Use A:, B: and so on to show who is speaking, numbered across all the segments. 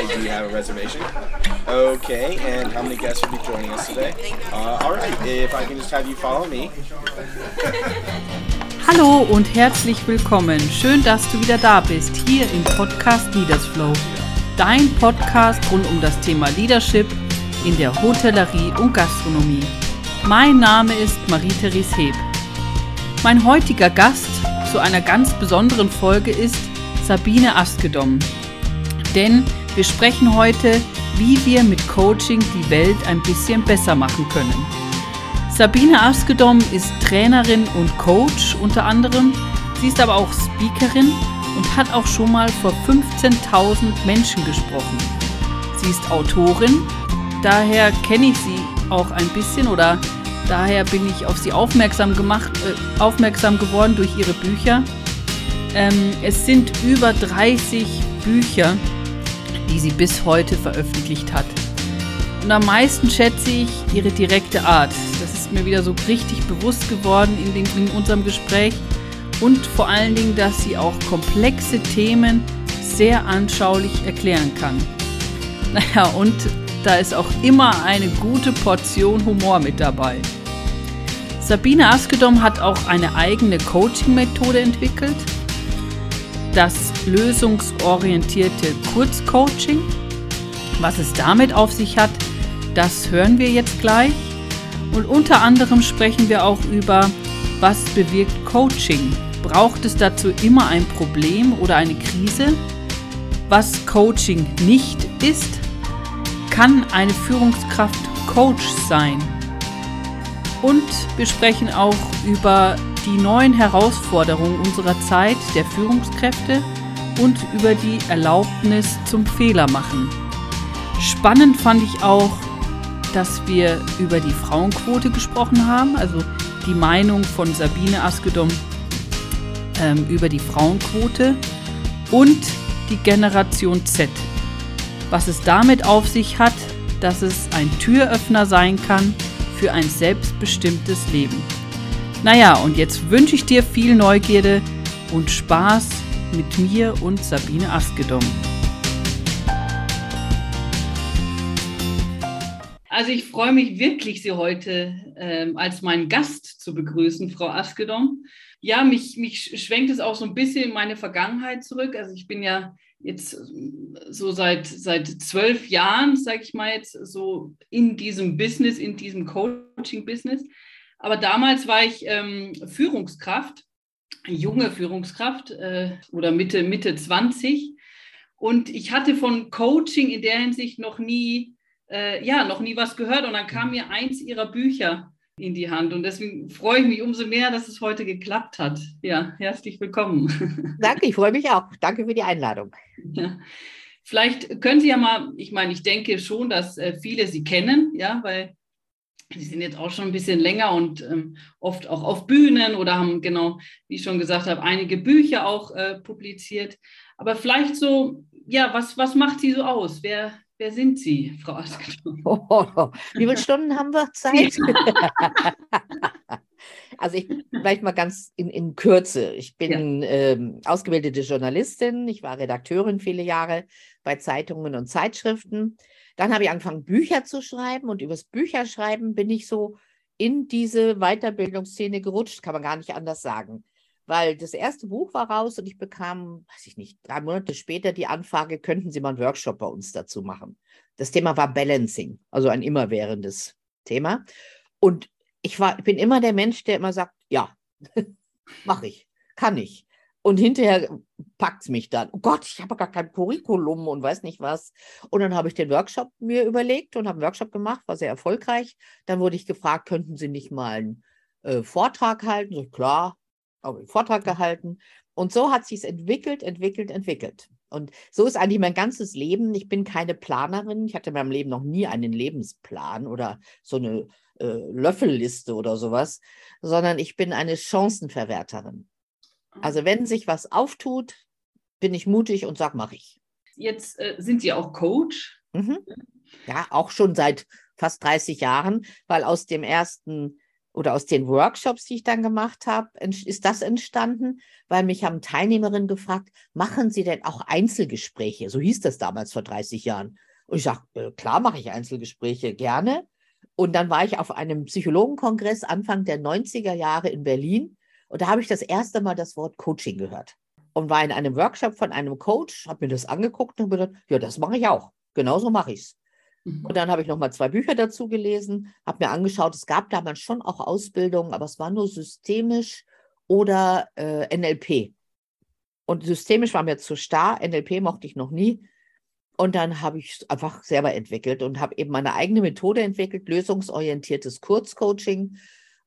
A: I do have a reservation. Okay, and how many guests will be joining us today? Uh, all right, if I can just have you follow me.
B: Hallo und herzlich willkommen. Schön, dass du wieder da bist, hier im Podcast Leaders Flow. Dein Podcast rund um das Thema Leadership in der Hotellerie und Gastronomie. Mein Name ist Marie-Therese Heb. Mein heutiger Gast zu einer ganz besonderen Folge ist Sabine Askedom. Denn wir sprechen heute, wie wir mit Coaching die Welt ein bisschen besser machen können. Sabine Askedom ist Trainerin und Coach unter anderem. Sie ist aber auch Speakerin und hat auch schon mal vor 15.000 Menschen gesprochen. Sie ist Autorin, daher kenne ich sie auch ein bisschen oder Daher bin ich auf sie aufmerksam gemacht, äh, aufmerksam geworden durch ihre Bücher. Ähm, es sind über 30 Bücher, die sie bis heute veröffentlicht hat. Und am meisten schätze ich ihre direkte Art. Das ist mir wieder so richtig bewusst geworden in, dem, in unserem Gespräch. Und vor allen Dingen, dass sie auch komplexe Themen sehr anschaulich erklären kann. Naja, und da ist auch immer eine gute Portion Humor mit dabei. Sabine Askedom hat auch eine eigene Coaching-Methode entwickelt, das lösungsorientierte Kurzcoaching. Was es damit auf sich hat, das hören wir jetzt gleich. Und unter anderem sprechen wir auch über, was bewirkt Coaching? Braucht es dazu immer ein Problem oder eine Krise? Was Coaching nicht ist? Kann eine Führungskraft Coach sein? Und wir sprechen auch über die neuen Herausforderungen unserer Zeit der Führungskräfte und über die Erlaubnis zum Fehlermachen. Spannend fand ich auch, dass wir über die Frauenquote gesprochen haben, also die Meinung von Sabine Askedom ähm, über die Frauenquote und die Generation Z. Was es damit auf sich hat, dass es ein Türöffner sein kann für ein selbstbestimmtes Leben. Naja, und jetzt wünsche ich dir viel Neugierde und Spaß mit mir und Sabine Askedom. Also ich freue mich wirklich, Sie heute ähm, als meinen Gast zu begrüßen, Frau Askedom. Ja, mich, mich schwenkt es auch so ein bisschen in meine Vergangenheit zurück. Also ich bin ja jetzt so seit, seit zwölf Jahren, sage ich mal jetzt, so in diesem Business, in diesem Coaching-Business. Aber damals war ich ähm, Führungskraft, junge Führungskraft äh, oder Mitte, Mitte 20. Und ich hatte von Coaching in der Hinsicht noch nie, äh, ja, noch nie was gehört. Und dann kam mir eins ihrer Bücher in die Hand. Und deswegen freue ich mich umso mehr, dass es heute geklappt hat. Ja, herzlich willkommen.
C: Danke, ich freue mich auch. Danke für die Einladung.
B: Ja. Vielleicht können Sie ja mal, ich meine, ich denke schon, dass äh, viele Sie kennen, ja, weil Sie sind jetzt auch schon ein bisschen länger und ähm, oft auch auf Bühnen oder haben genau, wie ich schon gesagt habe, einige Bücher auch äh, publiziert. Aber vielleicht so, ja, was, was macht Sie so aus? Wer, Wer sind Sie, Frau Askelon?
C: Oh, wie viele Stunden haben wir Zeit? also ich vielleicht mal ganz in, in Kürze. Ich bin ja. ähm, ausgebildete Journalistin. Ich war Redakteurin viele Jahre bei Zeitungen und Zeitschriften. Dann habe ich angefangen, Bücher zu schreiben und übers Bücherschreiben bin ich so in diese Weiterbildungsszene gerutscht, kann man gar nicht anders sagen weil das erste Buch war raus und ich bekam, weiß ich nicht, drei Monate später die Anfrage, könnten Sie mal einen Workshop bei uns dazu machen. Das Thema war Balancing, also ein immerwährendes Thema. Und ich war, bin immer der Mensch, der immer sagt, ja, mache ich, kann ich. Und hinterher packt es mich dann. Oh Gott, ich habe gar kein Curriculum und weiß nicht was. Und dann habe ich den Workshop mir überlegt und habe einen Workshop gemacht, war sehr erfolgreich. Dann wurde ich gefragt, könnten Sie nicht mal einen äh, Vortrag halten? So, klar, einen Vortrag gehalten. Und so hat sich es entwickelt, entwickelt, entwickelt. Und so ist eigentlich mein ganzes Leben. Ich bin keine Planerin. Ich hatte in meinem Leben noch nie einen Lebensplan oder so eine äh, Löffelliste oder sowas, sondern ich bin eine Chancenverwerterin. Also wenn sich was auftut, bin ich mutig und sag, mach ich.
B: Jetzt äh, sind Sie auch Coach.
C: Mhm. Ja, auch schon seit fast 30 Jahren, weil aus dem ersten oder aus den Workshops, die ich dann gemacht habe, ist das entstanden, weil mich haben Teilnehmerinnen gefragt, machen Sie denn auch Einzelgespräche? So hieß das damals vor 30 Jahren. Und ich sage, äh, klar mache ich Einzelgespräche gerne. Und dann war ich auf einem Psychologenkongress Anfang der 90er Jahre in Berlin und da habe ich das erste Mal das Wort Coaching gehört und war in einem Workshop von einem Coach, habe mir das angeguckt und gedacht, ja, das mache ich auch. Genauso mache ich es. Mhm. Und dann habe ich noch mal zwei Bücher dazu gelesen, habe mir angeschaut, es gab damals schon auch Ausbildungen, aber es war nur systemisch oder äh, NLP. Und systemisch war mir zu starr, NLP mochte ich noch nie. Und dann habe ich es einfach selber entwickelt und habe eben meine eigene Methode entwickelt, lösungsorientiertes Kurzcoaching.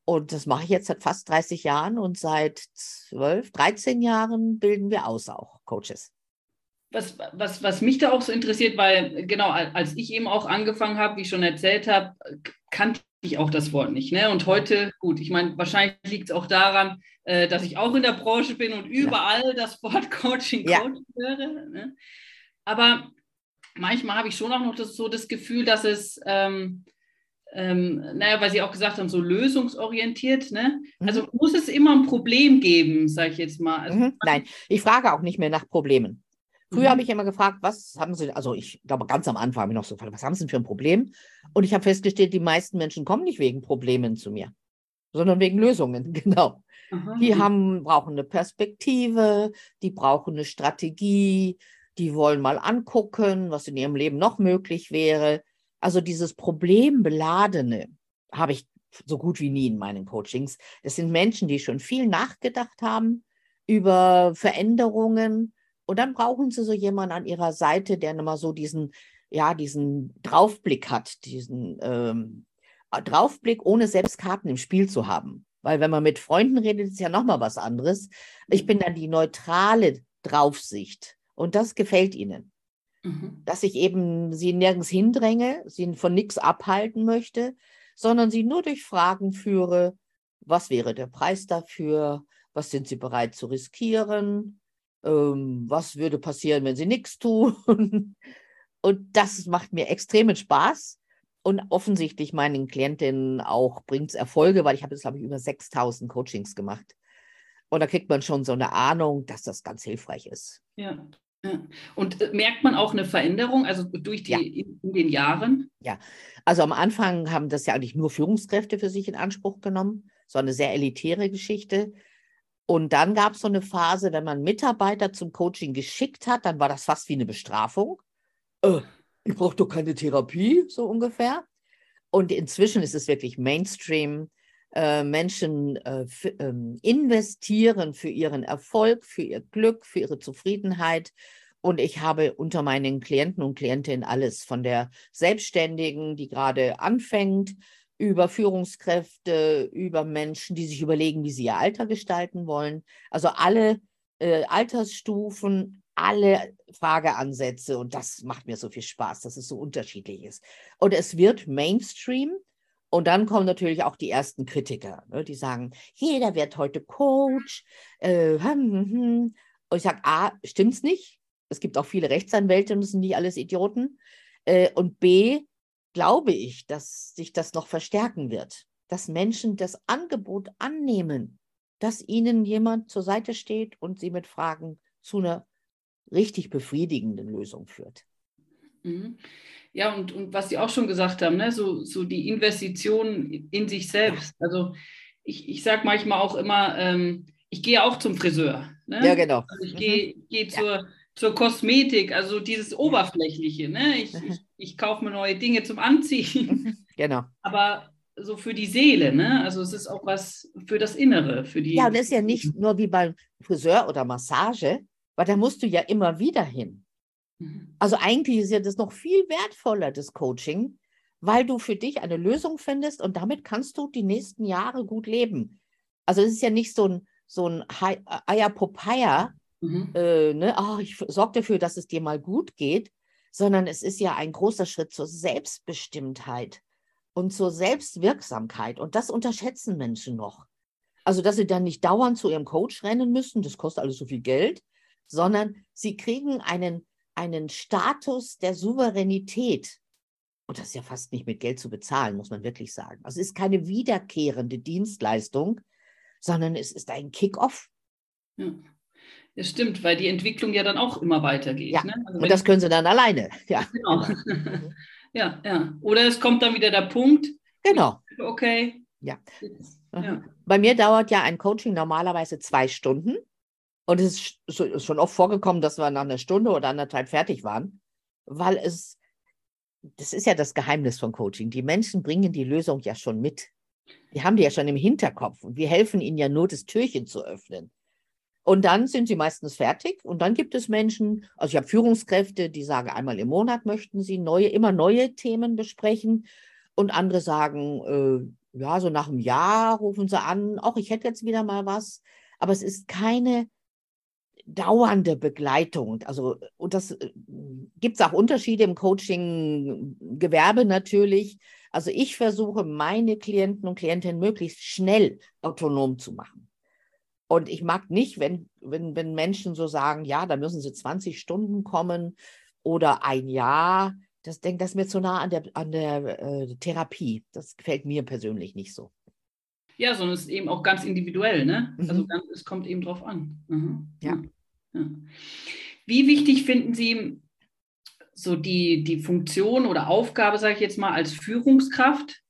C: Und das mache ich jetzt seit fast 30 Jahren und seit 12, 13 Jahren bilden wir aus auch Coaches
B: was, was, was mich da auch so interessiert, weil genau, als ich eben auch angefangen habe, wie ich schon erzählt habe, kannte ich auch das Wort nicht. Ne? Und heute, gut, ich meine, wahrscheinlich liegt es auch daran, äh, dass ich auch in der Branche bin und überall ja. das Wort Coaching, ja. Coaching höre. Ne? Aber manchmal habe ich schon auch noch das, so das Gefühl, dass es, ähm, ähm, naja, weil Sie auch gesagt haben, so lösungsorientiert. Ne? Mhm. Also muss es immer ein Problem geben, sage ich jetzt mal. Also,
C: mhm. Nein, ich frage auch nicht mehr nach Problemen. Früher mhm. habe ich immer gefragt, was haben Sie, also ich glaube, ganz am Anfang habe ich noch so gefragt, was haben Sie denn für ein Problem? Und ich habe festgestellt, die meisten Menschen kommen nicht wegen Problemen zu mir, sondern wegen Lösungen, genau. Aha. Die haben, brauchen eine Perspektive, die brauchen eine Strategie, die wollen mal angucken, was in ihrem Leben noch möglich wäre. Also dieses Problembeladene habe ich so gut wie nie in meinen Coachings. Es sind Menschen, die schon viel nachgedacht haben über Veränderungen, und dann brauchen sie so jemanden an ihrer Seite, der nochmal so diesen, ja, diesen Draufblick hat, diesen ähm, Draufblick, ohne selbst Karten im Spiel zu haben. Weil wenn man mit Freunden redet, ist ja nochmal was anderes. Ich bin dann die neutrale Draufsicht. Und das gefällt ihnen. Mhm. Dass ich eben sie nirgends hindränge, sie von nichts abhalten möchte, sondern sie nur durch Fragen führe, was wäre der Preis dafür, was sind sie bereit zu riskieren, ähm, was würde passieren, wenn sie nichts tun. Und das macht mir extremen Spaß. Und offensichtlich meinen Klientinnen auch bringt es Erfolge, weil ich habe jetzt, glaube ich, über 6000 Coachings gemacht. Und da kriegt man schon so eine Ahnung, dass das ganz hilfreich ist.
B: Ja. Und äh, merkt man auch eine Veränderung, also durch die ja. in, in, den Jahren?
C: Ja, also am Anfang haben das ja eigentlich nur Führungskräfte für sich in Anspruch genommen, so eine sehr elitäre Geschichte. Und dann gab es so eine Phase, wenn man Mitarbeiter zum Coaching geschickt hat, dann war das fast wie eine Bestrafung. Äh, ich brauche doch keine Therapie, so ungefähr. Und inzwischen ist es wirklich Mainstream. Äh, Menschen äh, ähm, investieren für ihren Erfolg, für ihr Glück, für ihre Zufriedenheit. Und ich habe unter meinen Klienten und Klientinnen alles von der Selbstständigen, die gerade anfängt, über Führungskräfte, über Menschen, die sich überlegen, wie sie ihr Alter gestalten wollen. Also alle äh, Altersstufen, alle Frageansätze und das macht mir so viel Spaß, dass es so unterschiedlich ist. Und es wird Mainstream. Und dann kommen natürlich auch die ersten Kritiker, ne, die sagen, jeder wird heute Coach. Äh, hm, hm, hm. Und ich sage, A, stimmt's nicht. Es gibt auch viele Rechtsanwälte und das sind nicht alles Idioten. Äh, und B, glaube ich, dass sich das noch verstärken wird, dass Menschen das Angebot annehmen, dass ihnen jemand zur Seite steht und sie mit Fragen zu einer richtig befriedigenden Lösung führt.
B: Mhm. Ja, und, und was Sie auch schon gesagt haben, ne, so, so die Investition in sich selbst. Also ich, ich sage manchmal auch immer, ähm, ich gehe auch zum Friseur. Ne?
C: Ja, genau.
B: Also ich gehe mhm. zur, ja zur Kosmetik, also dieses Oberflächliche. Ne? Ich, ich, ich kaufe mir neue Dinge zum Anziehen.
C: Genau.
B: Aber so für die Seele, ne? Also es ist auch was für das Innere, für die.
C: Ja, und das ist ja nicht nur wie beim Friseur oder Massage, weil da musst du ja immer wieder hin. Mhm. Also eigentlich ist ja das noch viel wertvoller, das Coaching, weil du für dich eine Lösung findest und damit kannst du die nächsten Jahre gut leben. Also es ist ja nicht so ein, so ein Eierpopeia, Mhm. Äh, ne, oh, ich sorge dafür, dass es dir mal gut geht, sondern es ist ja ein großer Schritt zur Selbstbestimmtheit und zur Selbstwirksamkeit. Und das unterschätzen Menschen noch. Also, dass sie dann nicht dauernd zu ihrem Coach rennen müssen, das kostet alles so viel Geld, sondern sie kriegen einen, einen Status der Souveränität. Und das ist ja fast nicht mit Geld zu bezahlen, muss man wirklich sagen. Also es ist keine wiederkehrende Dienstleistung, sondern es ist ein Kick-off.
B: Ja. Das stimmt, weil die Entwicklung ja dann auch immer weitergeht.
C: Ja.
B: Ne?
C: Also Und das können sie dann alleine. Ja.
B: Genau. ja, ja. Oder es kommt dann wieder der Punkt.
C: Genau.
B: Okay.
C: Ja. ja. Bei mir dauert ja ein Coaching normalerweise zwei Stunden. Und es ist schon oft vorgekommen, dass wir nach einer Stunde oder anderthalb fertig waren, weil es, das ist ja das Geheimnis von Coaching. Die Menschen bringen die Lösung ja schon mit. Die haben die ja schon im Hinterkopf und wir helfen ihnen ja nur, das Türchen zu öffnen. Und dann sind sie meistens fertig und dann gibt es Menschen, also ich habe Führungskräfte, die sagen, einmal im Monat möchten sie neue, immer neue Themen besprechen und andere sagen, äh, ja, so nach einem Jahr rufen sie an, auch ich hätte jetzt wieder mal was, aber es ist keine dauernde Begleitung. Also, und das äh, gibt es auch Unterschiede im Coaching-Gewerbe natürlich. Also ich versuche, meine Klienten und Klientinnen möglichst schnell autonom zu machen. Und ich mag nicht, wenn, wenn, wenn Menschen so sagen, ja, da müssen sie 20 Stunden kommen oder ein Jahr. Das denkt das ist mir zu nah an der, an der äh, Therapie. Das gefällt mir persönlich nicht so.
B: Ja, sondern es ist eben auch ganz individuell, ne? Mhm. Also ganz, es kommt eben drauf an. Mhm.
C: Ja. ja.
B: Wie wichtig finden Sie so die, die Funktion oder Aufgabe, sage ich jetzt mal, als Führungskraft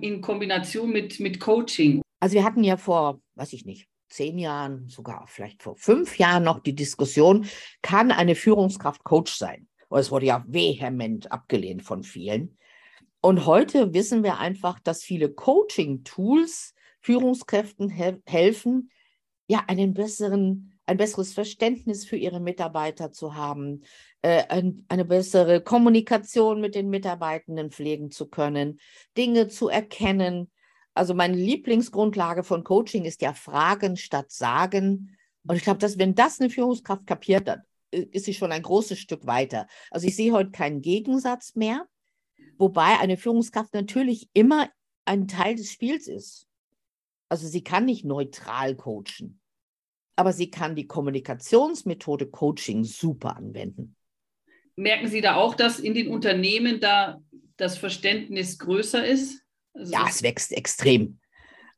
B: in Kombination mit, mit Coaching?
C: Also wir hatten ja vor, weiß ich nicht, zehn Jahren, sogar vielleicht vor fünf Jahren noch die Diskussion, kann eine Führungskraft Coach sein? Und es wurde ja vehement abgelehnt von vielen. Und heute wissen wir einfach, dass viele Coaching-Tools Führungskräften he helfen, ja, einen besseren, ein besseres Verständnis für ihre Mitarbeiter zu haben, äh, ein, eine bessere Kommunikation mit den Mitarbeitenden pflegen zu können, Dinge zu erkennen. Also meine Lieblingsgrundlage von Coaching ist ja Fragen statt Sagen. Und ich glaube, dass wenn das eine Führungskraft kapiert hat, äh, ist sie schon ein großes Stück weiter. Also ich sehe heute keinen Gegensatz mehr Wobei eine Führungskraft natürlich immer ein Teil des Spiels ist. Also sie kann nicht neutral coachen, aber sie kann die Kommunikationsmethode Coaching super anwenden.
B: Merken Sie da auch, dass in den Unternehmen da das Verständnis größer ist?
C: Also ja, es wächst extrem.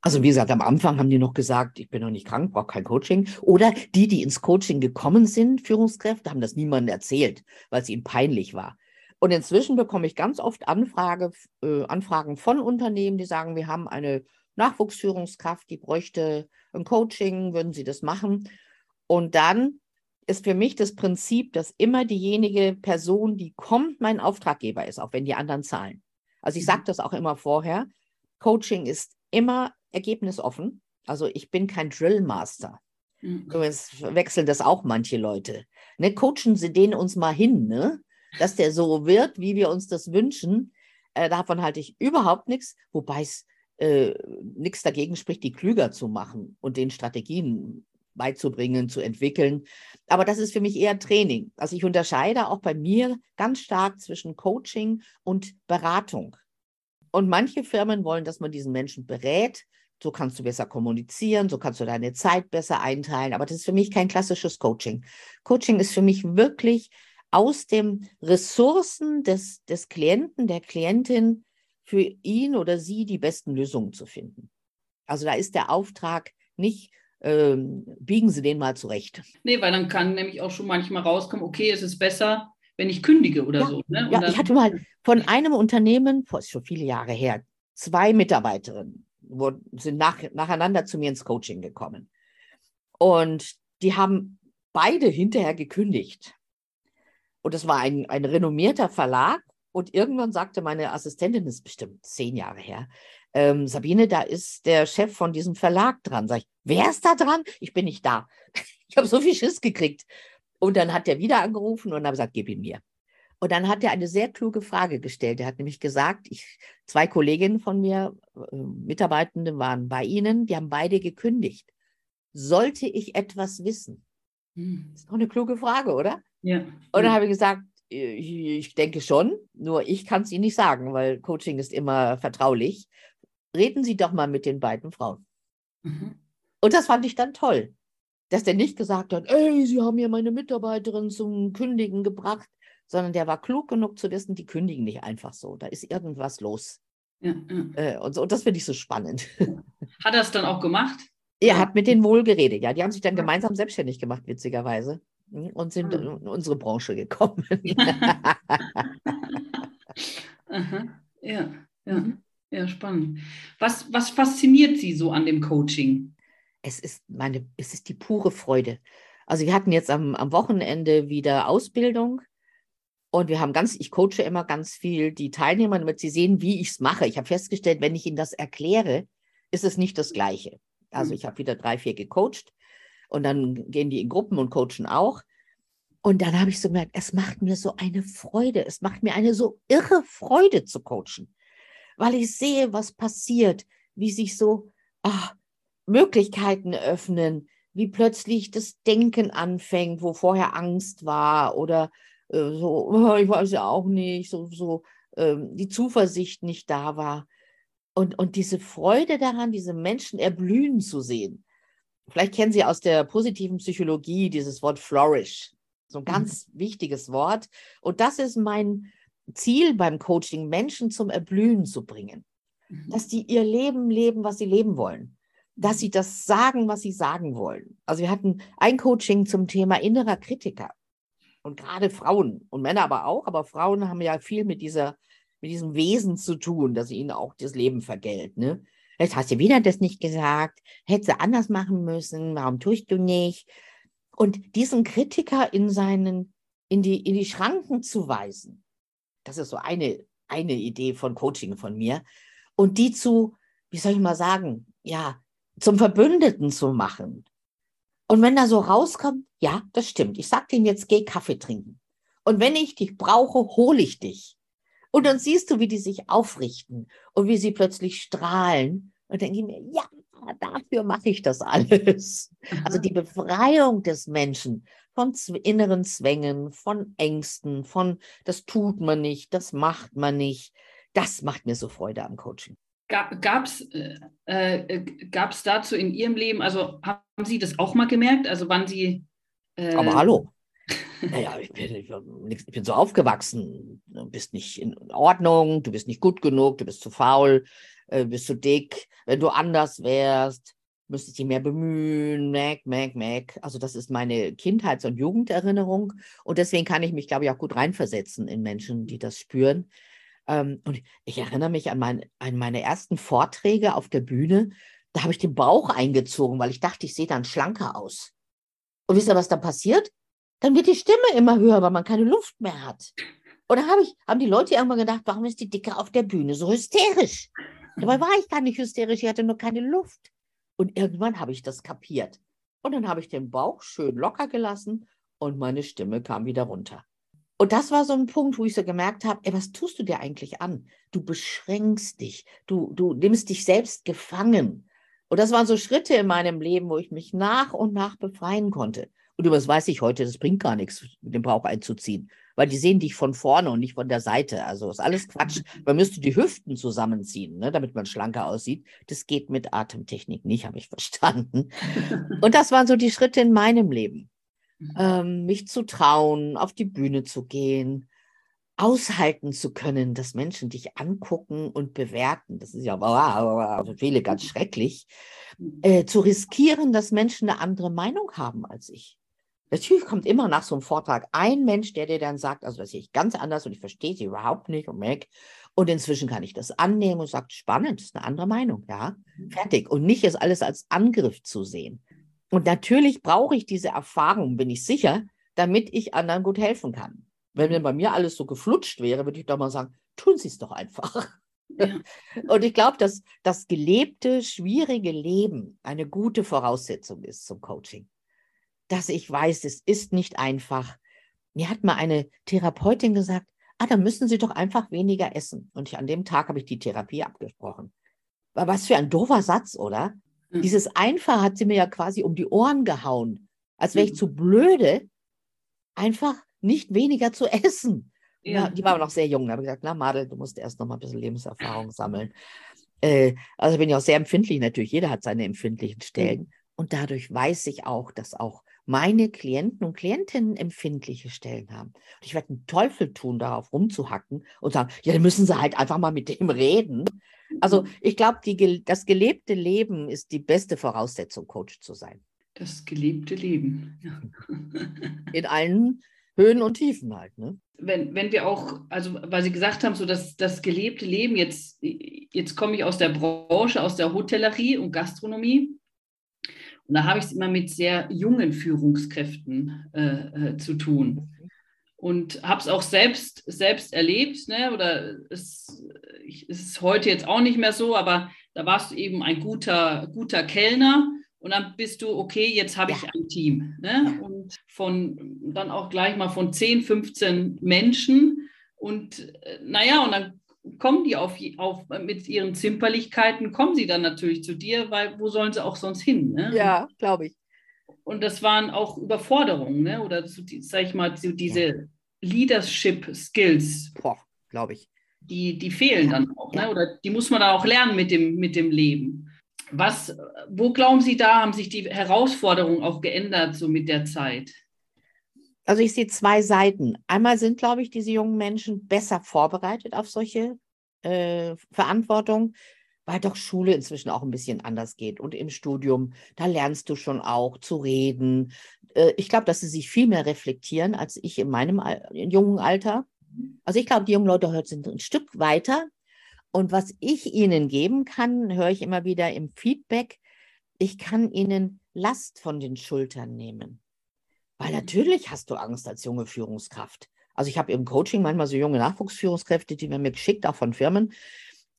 C: Also wie gesagt, am Anfang haben die noch gesagt, ich bin noch nicht krank, brauche kein Coaching. Oder die, die ins Coaching gekommen sind, Führungskräfte, haben das niemandem erzählt, weil es ihnen peinlich war. Und inzwischen bekomme ich ganz oft Anfrage, äh, Anfragen von Unternehmen, die sagen, wir haben eine Nachwuchsführungskraft, die bräuchte ein Coaching, würden Sie das machen? Und dann ist für mich das Prinzip, dass immer diejenige Person, die kommt, mein Auftraggeber ist, auch wenn die anderen zahlen. Also ich sage mhm. das auch immer vorher. Coaching ist immer ergebnisoffen. Also ich bin kein Drillmaster. Mhm. Jetzt wechseln das auch manche Leute. Ne, coachen Sie den uns mal hin, ne? Dass der so wird, wie wir uns das wünschen. Äh, davon halte ich überhaupt nichts, wobei es äh, nichts dagegen spricht, die klüger zu machen und den Strategien beizubringen, zu entwickeln. Aber das ist für mich eher Training. Also ich unterscheide auch bei mir ganz stark zwischen Coaching und Beratung. Und manche Firmen wollen, dass man diesen Menschen berät. So kannst du besser kommunizieren, so kannst du deine Zeit besser einteilen. Aber das ist für mich kein klassisches Coaching. Coaching ist für mich wirklich aus den Ressourcen des, des Klienten, der Klientin für ihn oder sie die besten Lösungen zu finden. Also da ist der Auftrag nicht, ähm, biegen Sie den mal zurecht.
B: Nee, weil dann kann nämlich auch schon manchmal rauskommen, okay, es ist besser, wenn ich kündige oder
C: ja,
B: so. Ne?
C: ja, ich hatte mal von einem Unternehmen, vor ist schon viele Jahre her, zwei Mitarbeiterinnen wo, sind nach, nacheinander zu mir ins Coaching gekommen. Und die haben beide hinterher gekündigt. Und das war ein, ein renommierter Verlag. Und irgendwann sagte meine Assistentin, das ist bestimmt zehn Jahre her, ähm, Sabine, da ist der Chef von diesem Verlag dran. Sag ich, wer ist da dran? Ich bin nicht da. Ich habe so viel Schiss gekriegt. Und dann hat er wieder angerufen und habe gesagt, gib ihn mir. Und dann hat er eine sehr kluge Frage gestellt. Er hat nämlich gesagt, ich, zwei Kolleginnen von mir, äh, Mitarbeitende waren bei Ihnen, die haben beide gekündigt. Sollte ich etwas wissen? Hm. Das ist doch eine kluge Frage, oder?
B: Ja.
C: Und dann habe ich gesagt, ich denke schon, nur ich kann es Ihnen nicht sagen, weil Coaching ist immer vertraulich. Reden Sie doch mal mit den beiden Frauen. Mhm. Und das fand ich dann toll, dass der nicht gesagt hat, ey, Sie haben ja meine Mitarbeiterin zum Kündigen gebracht, sondern der war klug genug zu wissen, die kündigen nicht einfach so. Da ist irgendwas los. Ja, ja. Äh, und, so, und das finde ich so spannend.
B: Hat er es dann auch gemacht?
C: Er hat mit denen wohl geredet, ja. Die haben sich dann gemeinsam selbstständig gemacht, witzigerweise. Hm, und sind ah. in unsere Branche gekommen.
B: ja, ja, mhm. ja, spannend. Was, was fasziniert Sie so an dem Coaching?
C: Es ist meine, es ist die pure Freude. Also wir hatten jetzt am, am Wochenende wieder Ausbildung und wir haben ganz, ich coache immer ganz viel die Teilnehmer, damit sie sehen, wie ich es mache. Ich habe festgestellt, wenn ich ihnen das erkläre, ist es nicht das Gleiche. Also mhm. ich habe wieder drei, vier gecoacht und dann gehen die in Gruppen und coachen auch. Und dann habe ich so gemerkt, es macht mir so eine Freude, es macht mir eine so irre Freude zu coachen, weil ich sehe, was passiert, wie sich so ach, Möglichkeiten öffnen, wie plötzlich das Denken anfängt, wo vorher Angst war oder äh, so, ich weiß ja auch nicht, so, so äh, die Zuversicht nicht da war. Und, und diese Freude daran, diese Menschen erblühen zu sehen. Vielleicht kennen Sie aus der positiven Psychologie dieses Wort flourish. So ein mhm. ganz mhm. wichtiges Wort. Und das ist mein Ziel beim Coaching, Menschen zum Erblühen zu bringen. Mhm. Dass die ihr Leben leben, was sie leben wollen. Dass sie das sagen, was sie sagen wollen. Also wir hatten ein Coaching zum Thema innerer Kritiker. Und gerade Frauen und Männer aber auch, aber Frauen haben ja viel mit dieser mit diesem Wesen zu tun, dass ihnen auch das Leben vergällt. Ne? Jetzt hast du wieder das nicht gesagt, hättest du anders machen müssen, warum tust du nicht? Und diesen Kritiker in seinen, in die, in die Schranken zu weisen, das ist so eine, eine Idee von Coaching von mir. Und die zu, wie soll ich mal sagen, ja, zum Verbündeten zu machen. Und wenn da so rauskommt, ja, das stimmt. Ich sag denen jetzt, geh Kaffee trinken. Und wenn ich dich brauche, hole ich dich. Und dann siehst du, wie die sich aufrichten und wie sie plötzlich strahlen. Und denke ich mir, ja, dafür mache ich das alles. Also die Befreiung des Menschen von inneren Zwängen, von Ängsten, von das tut man nicht, das macht man nicht. Das macht mir so Freude am Coaching.
B: Gab es äh, äh dazu in Ihrem Leben, also haben Sie das auch mal gemerkt? Also wann Sie.
C: Äh, Aber hallo, naja, ich bin, ich bin so aufgewachsen. Du bist nicht in Ordnung, du bist nicht gut genug, du bist zu faul, äh, bist zu dick. Wenn du anders wärst, müsstest du dich mehr bemühen, Mac, Mac, Mac. Also das ist meine Kindheits- und Jugenderinnerung. Und deswegen kann ich mich, glaube ich, auch gut reinversetzen in Menschen, die das spüren. Ähm, und ich erinnere mich an, mein, an meine ersten Vorträge auf der Bühne. Da habe ich den Bauch eingezogen, weil ich dachte, ich sehe dann schlanker aus. Und wisst ihr, was da passiert? Dann wird die Stimme immer höher, weil man keine Luft mehr hat. Und dann hab ich, haben die Leute irgendwann gedacht, warum ist die Dicke auf der Bühne so hysterisch? Dabei war ich gar nicht hysterisch, ich hatte nur keine Luft. Und irgendwann habe ich das kapiert. Und dann habe ich den Bauch schön locker gelassen und meine Stimme kam wieder runter. Und das war so ein Punkt, wo ich so gemerkt habe, ey, was tust du dir eigentlich an? Du beschränkst dich, du, du nimmst dich selbst gefangen. Und das waren so Schritte in meinem Leben, wo ich mich nach und nach befreien konnte. Und was weiß ich heute, das bringt gar nichts, den Bauch einzuziehen, weil die sehen dich von vorne und nicht von der Seite. Also ist alles Quatsch. Man müsste die Hüften zusammenziehen, ne, damit man schlanker aussieht. Das geht mit Atemtechnik nicht, habe ich verstanden. Und das waren so die Schritte in meinem Leben. Mhm. Ähm, mich zu trauen, auf die Bühne zu gehen, aushalten zu können, dass Menschen dich angucken und bewerten. Das ist ja für viele ganz schrecklich. Mhm. Äh, zu riskieren, dass Menschen eine andere Meinung haben als ich. Natürlich kommt immer nach so einem Vortrag ein Mensch, der dir dann sagt, also das sehe ich ganz anders und ich verstehe sie überhaupt nicht und merke. Und inzwischen kann ich das annehmen und sagt, spannend, das ist eine andere Meinung, ja, mhm. fertig. Und nicht es alles als Angriff zu sehen. Und natürlich brauche ich diese Erfahrung, bin ich sicher, damit ich anderen gut helfen kann. Wenn denn bei mir alles so geflutscht wäre, würde ich doch mal sagen, tun Sie es doch einfach. Ja. Und ich glaube, dass das gelebte, schwierige Leben eine gute Voraussetzung ist zum Coaching dass ich weiß, es ist nicht einfach. Mir hat mal eine Therapeutin gesagt, ah, dann müssen Sie doch einfach weniger essen. Und ich, an dem Tag habe ich die Therapie abgesprochen. Was für ein doofer Satz, oder? Mhm. Dieses Einfach hat sie mir ja quasi um die Ohren gehauen, als wäre ich mhm. zu blöde, einfach nicht weniger zu essen. Ja. die war aber noch sehr jung. Da habe ich gesagt, na Madel, du musst erst noch mal ein bisschen Lebenserfahrung sammeln. Äh, also bin ich auch sehr empfindlich natürlich. Jeder hat seine empfindlichen Stellen. Mhm. Und dadurch weiß ich auch, dass auch meine Klienten und Klientinnen empfindliche Stellen haben. Und ich werde einen Teufel tun, darauf rumzuhacken und sagen, ja, dann müssen sie halt einfach mal mit dem reden. Also mhm. ich glaube, das gelebte Leben ist die beste Voraussetzung, Coach zu sein.
B: Das gelebte Leben.
C: In allen Höhen und Tiefen halt. Ne?
B: Wenn, wenn wir auch, also weil Sie gesagt haben, so dass das gelebte Leben, jetzt, jetzt komme ich aus der Branche, aus der Hotellerie und Gastronomie. Und da habe ich es immer mit sehr jungen Führungskräften äh, äh, zu tun. Und habe es auch selbst, selbst erlebt, ne? oder es, es ist heute jetzt auch nicht mehr so, aber da warst du eben ein guter, guter Kellner und dann bist du, okay, jetzt habe ich ein Team. Ne? Und von dann auch gleich mal von 10, 15 Menschen. Und äh, naja, und dann kommen die auf, auf mit ihren Zimperlichkeiten, kommen sie dann natürlich zu dir, weil wo sollen sie auch sonst hin? Ne?
C: Ja, glaube ich.
B: Und das waren auch Überforderungen, ne? oder so, sag ich mal, so diese ja. Leadership Skills.
C: glaube ich.
B: Die, die fehlen ja. dann auch, ne? oder die muss man da auch lernen mit dem, mit dem Leben. Was, wo glauben Sie, da haben sich die Herausforderungen auch geändert, so mit der Zeit?
C: Also ich sehe zwei Seiten. Einmal sind, glaube ich, diese jungen Menschen besser vorbereitet auf solche äh, Verantwortung, weil doch Schule inzwischen auch ein bisschen anders geht. Und im Studium, da lernst du schon auch zu reden. Äh, ich glaube, dass sie sich viel mehr reflektieren als ich in meinem Al jungen Alter. Also ich glaube, die jungen Leute heute sind ein Stück weiter und was ich ihnen geben kann, höre ich immer wieder im Feedback, ich kann ihnen Last von den Schultern nehmen. Weil mhm. natürlich hast du Angst als junge Führungskraft. Also ich habe im Coaching manchmal so junge Nachwuchsführungskräfte, die werden mir geschickt, auch von Firmen.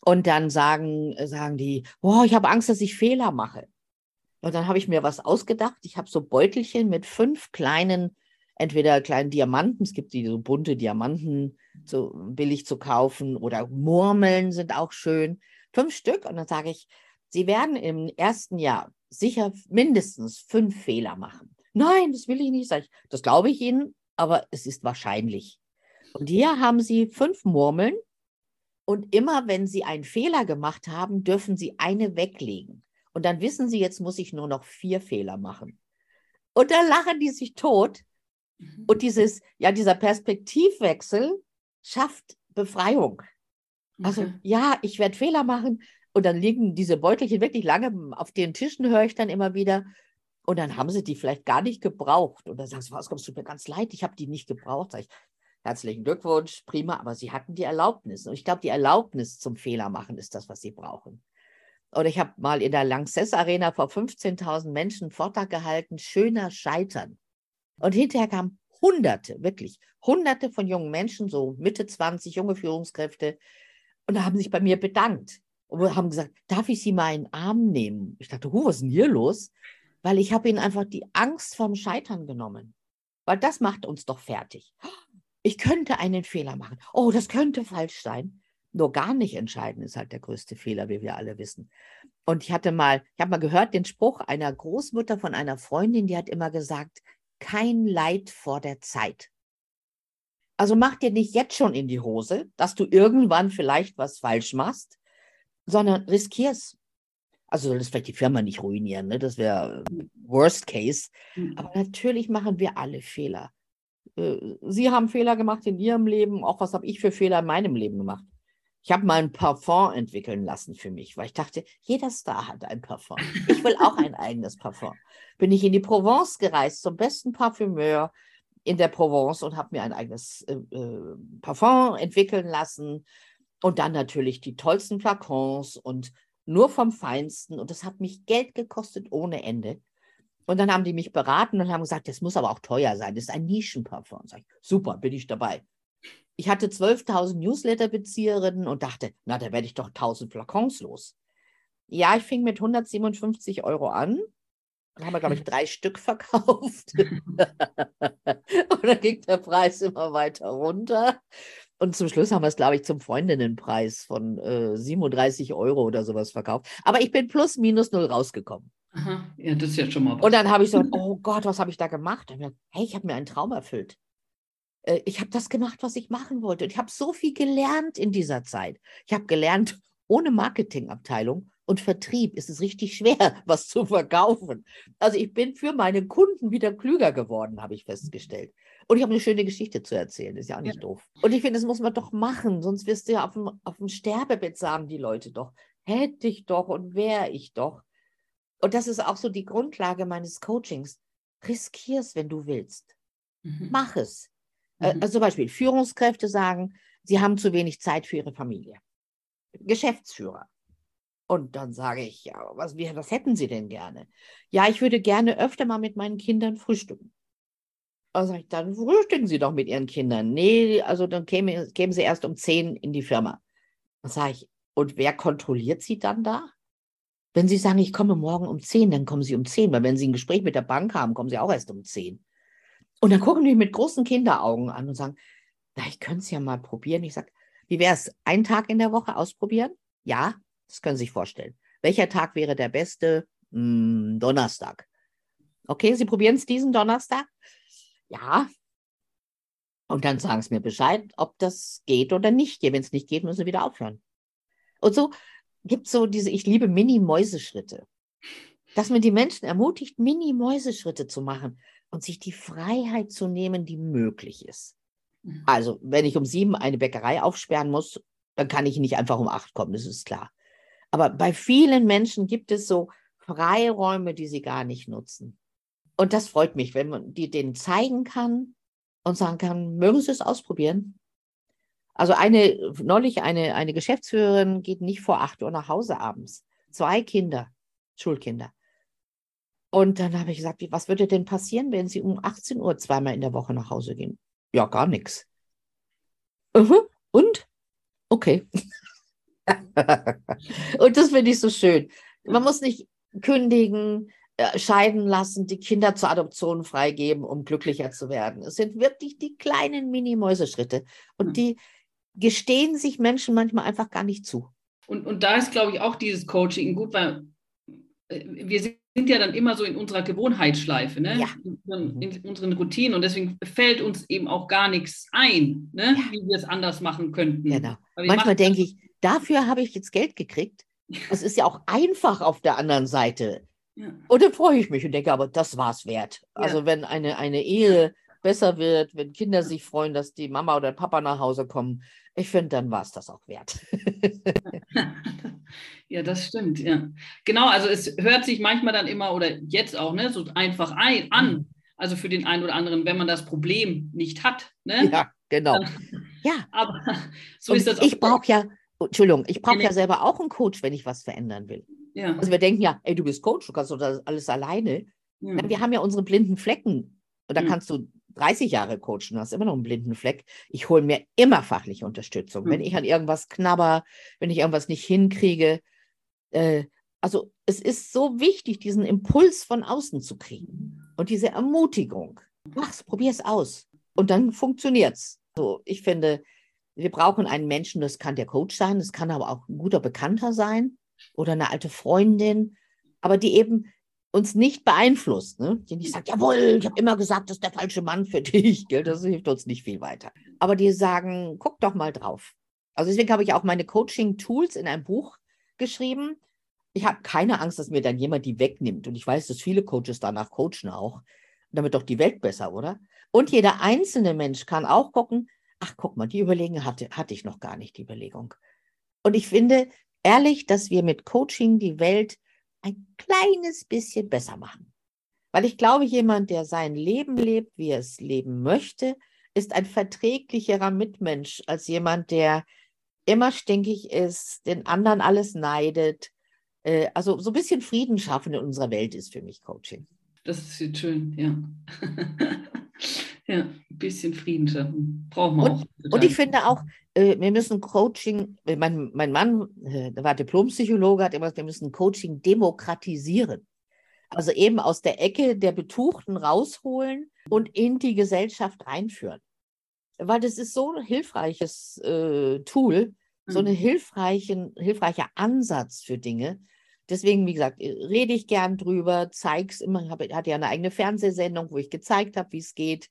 C: Und dann sagen, sagen die, boah, ich habe Angst, dass ich Fehler mache. Und dann habe ich mir was ausgedacht. Ich habe so Beutelchen mit fünf kleinen entweder kleinen Diamanten, es gibt die so bunte Diamanten so billig zu kaufen oder Murmeln sind auch schön. Fünf Stück und dann sage ich, Sie werden im ersten Jahr sicher mindestens fünf Fehler machen. Nein, das will ich nicht, sage ich. Das glaube ich Ihnen, aber es ist wahrscheinlich. Und hier haben Sie fünf Murmeln und immer wenn Sie einen Fehler gemacht haben, dürfen Sie eine weglegen. Und dann wissen Sie, jetzt muss ich nur noch vier Fehler machen. Und dann lachen die sich tot, Mhm. Und dieses, ja, dieser Perspektivwechsel schafft Befreiung. Also, okay. ja, ich werde Fehler machen und dann liegen diese Beutelchen wirklich lange auf den Tischen, höre ich dann immer wieder. Und dann haben sie die vielleicht gar nicht gebraucht. Und dann sagst du, was kommst du mir ganz leid, ich habe die nicht gebraucht. Sag ich, herzlichen Glückwunsch, prima, aber sie hatten die Erlaubnis. Und ich glaube, die Erlaubnis zum Fehler machen ist das, was sie brauchen. Oder ich habe mal in der Lanxess Arena vor 15.000 Menschen Vortrag gehalten, schöner Scheitern. Und hinterher kamen Hunderte, wirklich Hunderte von jungen Menschen, so Mitte 20, junge Führungskräfte, und haben sich bei mir bedankt und haben gesagt, darf ich Sie mal in den Arm nehmen? Ich dachte, was ist denn hier los? Weil ich habe ihnen einfach die Angst vom Scheitern genommen. Weil das macht uns doch fertig. Ich könnte einen Fehler machen. Oh, das könnte falsch sein. Nur gar nicht entscheiden ist halt der größte Fehler, wie wir alle wissen. Und ich hatte mal, ich habe mal gehört den Spruch einer Großmutter von einer Freundin, die hat immer gesagt, kein Leid vor der Zeit. Also mach dir nicht jetzt schon in die Hose, dass du irgendwann vielleicht was falsch machst, sondern riskier's. Also soll das vielleicht die Firma nicht ruinieren, ne? das wäre Worst Case. Mhm. Aber natürlich machen wir alle Fehler. Äh, Sie haben Fehler gemacht in Ihrem Leben, auch was habe ich für Fehler in meinem Leben gemacht. Ich habe mal ein Parfum entwickeln lassen für mich, weil ich dachte, jeder Star hat ein Parfum. Ich will auch ein eigenes Parfum. Bin ich in die Provence gereist zum besten Parfümeur in der Provence und habe mir ein eigenes äh, äh, Parfum entwickeln lassen und dann natürlich die tollsten Flakons und nur vom Feinsten und das hat mich Geld gekostet ohne Ende. Und dann haben die mich beraten und haben gesagt, das muss aber auch teuer sein. Das ist ein Nischenparfum. Sag ich, super, bin ich dabei ich hatte 12.000 Newsletter-Bezieherinnen und dachte, na, da werde ich doch 1.000 Flakons los. Ja, ich fing mit 157 Euro an und habe, glaube ich, drei Stück verkauft. und dann ging der Preis immer weiter runter. Und zum Schluss haben wir es, glaube ich, zum Freundinnenpreis von äh, 37 Euro oder sowas verkauft. Aber ich bin plus minus null rausgekommen.
B: Aha. Ja, das ist ja schon mal
C: was. Und dann habe ich so, oh Gott, was habe ich da gemacht? Ich gedacht, hey, ich habe mir einen Traum erfüllt. Äh, ich habe das gemacht, was ich machen wollte. Und ich habe so viel gelernt in dieser Zeit. Ich habe gelernt, ohne Marketingabteilung und Vertrieb ist es richtig schwer, was zu verkaufen. Also ich bin für meine Kunden wieder klüger geworden, habe ich festgestellt. Und ich habe eine schöne Geschichte zu erzählen, ist ja auch nicht ja. doof. Und ich finde, das muss man doch machen, sonst wirst du ja auf dem, auf dem Sterbebett sagen die Leute doch, hätte ich doch und wäre ich doch. Und das ist auch so die Grundlage meines Coachings. Riskier es, wenn du willst. Mhm. Mach es. Äh, mhm. Also zum Beispiel Führungskräfte sagen, sie haben zu wenig Zeit für ihre Familie. Geschäftsführer. Und dann sage ich, ja, was, was hätten Sie denn gerne? Ja, ich würde gerne öfter mal mit meinen Kindern frühstücken. Und sage ich, dann frühstücken Sie doch mit Ihren Kindern. Nee, also dann kämen, kämen Sie erst um 10 in die Firma. Dann sage ich, und wer kontrolliert Sie dann da? Wenn Sie sagen, ich komme morgen um 10, dann kommen Sie um 10, weil wenn Sie ein Gespräch mit der Bank haben, kommen Sie auch erst um 10. Und dann gucken die mit großen Kinderaugen an und sagen, na, ich könnte es ja mal probieren. Ich sage, wie wäre es, einen Tag in der Woche ausprobieren? Ja, das können Sie sich vorstellen. Welcher Tag wäre der beste? Hm, Donnerstag. Okay, Sie probieren es diesen Donnerstag? Ja. Und dann sagen Sie mir Bescheid, ob das geht oder nicht. Wenn es nicht geht, müssen Sie wieder aufhören. Und so gibt es so diese, ich liebe Mini-Mäuseschritte. Dass man die Menschen ermutigt, Mini-Mäuseschritte zu machen und sich die Freiheit zu nehmen, die möglich ist. Mhm. Also, wenn ich um sieben eine Bäckerei aufsperren muss, dann kann ich nicht einfach um acht kommen, das ist klar. Aber bei vielen Menschen gibt es so Freiräume, die sie gar nicht nutzen. Und das freut mich, wenn man die denen zeigen kann und sagen kann, mögen Sie es ausprobieren? Also eine, neulich eine, eine Geschäftsführerin geht nicht vor acht Uhr nach Hause abends. Zwei Kinder, Schulkinder. Und dann habe ich gesagt, was würde denn passieren, wenn Sie um 18 Uhr zweimal in der Woche nach Hause gehen? Ja, gar nichts. Und? Okay. und das finde ich so schön. Man muss nicht kündigen, scheiden lassen, die Kinder zur Adoption freigeben, um glücklicher zu werden. Es sind wirklich die kleinen Mini-Mäuseschritte. Und hm. die gestehen sich Menschen manchmal einfach gar nicht zu.
B: Und, und da ist, glaube ich, auch dieses Coaching gut, weil äh, wir sind ja dann immer so in unserer Gewohnheitsschleife, ne?
C: Ja.
B: in, in, unseren Routinen und deswegen fällt uns eben auch gar nichts ein, ne? Ja. wie wir es anders machen könnten.
C: Genau. Manchmal denke ich, dafür habe ich jetzt Geld gekriegt. Das ist ja auch einfach auf der anderen Seite. Ja. Und dann freue ich mich und denke, aber das war es wert. Also ja. wenn eine, eine Ehe besser wird, wenn Kinder sich freuen, dass die Mama oder Papa nach Hause kommen, ich finde, dann war es das auch wert.
B: ja, das stimmt, ja. Genau, also es hört sich manchmal dann immer oder jetzt auch ne, so einfach ein, an, mhm. also für den einen oder anderen, wenn man das Problem nicht hat. Ne?
C: Ja, genau.
B: ja. Aber so
C: Und
B: ist das
C: auch. Ich brauche ja, Entschuldigung, ich brauche ja selber auch einen Coach, wenn ich was verändern will. Ja. Also wir denken ja, ey, du bist Coach, du kannst doch das alles alleine. Ja. Wir haben ja unsere blinden Flecken. Und da mhm. kannst du 30 Jahre coachen, hast immer noch einen blinden Fleck. Ich hole mir immer fachliche Unterstützung. Wenn ich an irgendwas knabber, wenn ich irgendwas nicht hinkriege. Äh, also es ist so wichtig, diesen Impuls von außen zu kriegen und diese Ermutigung. Mach's, probier's aus. Und dann funktioniert's. So, ich finde, wir brauchen einen Menschen, das kann der Coach sein, das kann aber auch ein guter Bekannter sein oder eine alte Freundin, aber die eben uns nicht beeinflusst, ne? die nicht sagt, jawohl, ich habe immer gesagt, das ist der falsche Mann für dich, gell? das hilft uns nicht viel weiter. Aber die sagen, guck doch mal drauf. Also deswegen habe ich auch meine Coaching-Tools in einem Buch geschrieben. Ich habe keine Angst, dass mir dann jemand die wegnimmt. Und ich weiß, dass viele Coaches danach coachen auch. damit doch die Welt besser, oder? Und jeder einzelne Mensch kann auch gucken, ach guck mal, die Überlegung hatte, hatte ich noch gar nicht, die Überlegung. Und ich finde ehrlich, dass wir mit Coaching die Welt ein kleines bisschen besser machen. Weil ich glaube, jemand, der sein Leben lebt, wie er es leben möchte, ist ein verträglicherer Mitmensch als jemand, der immer stinkig ist, den anderen alles neidet. Äh, also so ein bisschen Frieden schaffen in unserer Welt ist für mich Coaching.
B: Das ist schön, ja. ja, ein bisschen Frieden schaffen. Brauchen wir
C: und, auch. Und ich finde auch, äh, wir müssen Coaching, mein, mein Mann, äh, war Diplompsychologe, hat immer gesagt, wir müssen Coaching demokratisieren. Also eben aus der Ecke der Betuchten rausholen und in die Gesellschaft reinführen. Weil das ist so ein hilfreiches äh, Tool, so ein mhm. hilfreichen, hilfreicher Ansatz für Dinge. Deswegen, wie gesagt, rede ich gern drüber, zeige es immer, habe hatte ja eine eigene Fernsehsendung, wo ich gezeigt habe, wie es geht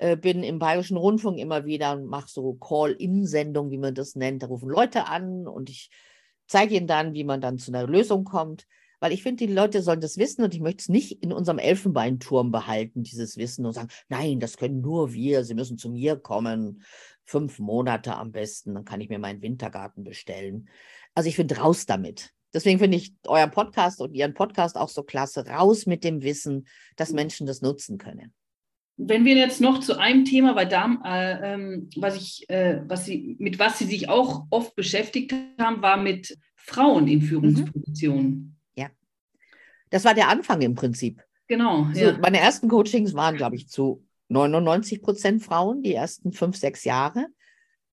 C: äh, bin im Bayerischen Rundfunk immer wieder und mache so Call-in-Sendungen, wie man das nennt. Da rufen Leute an und ich zeige ihnen dann, wie man dann zu einer Lösung kommt. Weil ich finde, die Leute sollen das wissen und ich möchte es nicht in unserem Elfenbeinturm behalten, dieses Wissen und sagen, nein, das können nur wir, sie müssen zu mir kommen, fünf Monate am besten, dann kann ich mir meinen Wintergarten bestellen. Also ich finde, raus damit. Deswegen finde ich euren Podcast und Ihren Podcast auch so klasse. Raus mit dem Wissen, dass Menschen das nutzen können.
B: Wenn wir jetzt noch zu einem Thema, weil da, äh, ähm, was ich, äh, was Sie, mit was Sie sich auch oft beschäftigt haben, war mit Frauen in Führungspositionen. Mhm.
C: Ja, das war der Anfang im Prinzip.
B: Genau.
C: So, ja. Meine ersten Coachings waren, glaube ich, zu 99 Prozent Frauen, die ersten fünf, sechs Jahre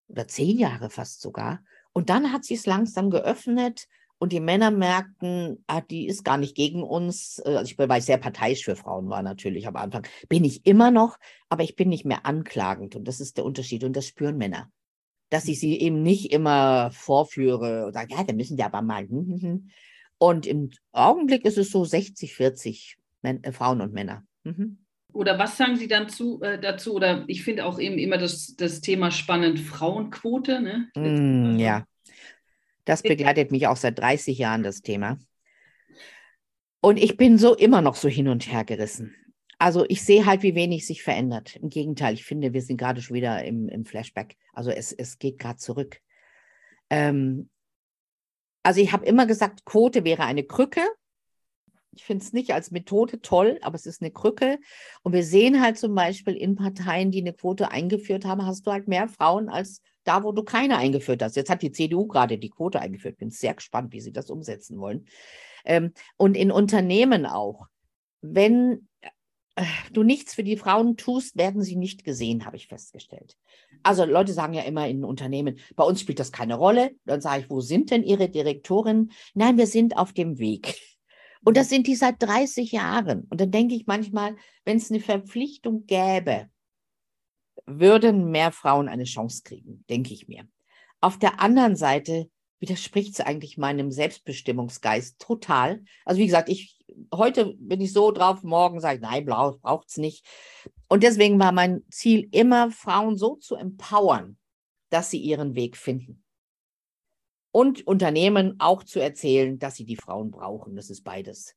C: oder zehn Jahre fast sogar. Und dann hat sich es langsam geöffnet und die Männer merkten, ah, die ist gar nicht gegen uns. Äh, also ich bin, weil ich sehr parteiisch für Frauen war natürlich am Anfang, bin ich immer noch, aber ich bin nicht mehr anklagend. Und das ist der Unterschied. Und das spüren Männer. Dass ich sie eben nicht immer vorführe und sage, ja, da müssen die aber mal. Hm, hm, hm. Und im Augenblick ist es so 60, 40 Män äh, Frauen und Männer. Mhm.
B: Oder was sagen Sie dann zu, äh, dazu? Oder ich finde auch eben immer das, das Thema spannend, Frauenquote. Ne?
C: Mm, ja, das begleitet mich auch seit 30 Jahren, das Thema. Und ich bin so immer noch so hin und her gerissen. Also ich sehe halt, wie wenig sich verändert. Im Gegenteil, ich finde, wir sind gerade schon wieder im, im Flashback. Also es, es geht gerade zurück. Ähm, also ich habe immer gesagt, Quote wäre eine Krücke. Ich finde es nicht als Methode toll, aber es ist eine Krücke. Und wir sehen halt zum Beispiel in Parteien, die eine Quote eingeführt haben, hast du halt mehr Frauen als da, wo du keine eingeführt hast. Jetzt hat die CDU gerade die Quote eingeführt. Bin sehr gespannt, wie sie das umsetzen wollen. Ähm, und in Unternehmen auch. Wenn äh, du nichts für die Frauen tust, werden sie nicht gesehen, habe ich festgestellt. Also Leute sagen ja immer in Unternehmen, bei uns spielt das keine Rolle. Dann sage ich, wo sind denn Ihre Direktorinnen? Nein, wir sind auf dem Weg. Und das sind die seit 30 Jahren. Und dann denke ich manchmal, wenn es eine Verpflichtung gäbe, würden mehr Frauen eine Chance kriegen, denke ich mir. Auf der anderen Seite widerspricht es eigentlich meinem Selbstbestimmungsgeist total. Also wie gesagt, ich heute bin ich so drauf, morgen sage ich, nein, braucht es nicht. Und deswegen war mein Ziel immer, Frauen so zu empowern, dass sie ihren Weg finden. Und Unternehmen auch zu erzählen, dass sie die Frauen brauchen. Das ist beides.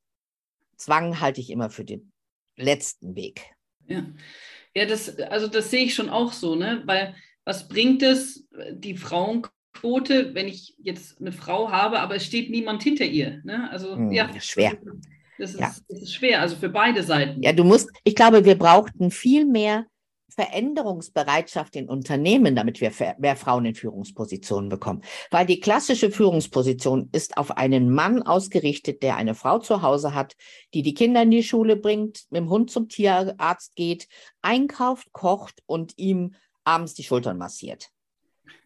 C: Zwang halte ich immer für den letzten Weg.
B: Ja. Ja, das, also das sehe ich schon auch so, ne? Weil was bringt es, die Frauenquote, wenn ich jetzt eine Frau habe, aber es steht niemand hinter ihr? Ne? Also hm, ja,
C: schwer.
B: Das ist, ja. das ist schwer, also für beide Seiten.
C: Ja, du musst, ich glaube, wir brauchten viel mehr Veränderungsbereitschaft in Unternehmen, damit wir mehr Frauen in Führungspositionen bekommen. Weil die klassische Führungsposition ist auf einen Mann ausgerichtet, der eine Frau zu Hause hat, die die Kinder in die Schule bringt, mit dem Hund zum Tierarzt geht, einkauft, kocht und ihm abends die Schultern massiert.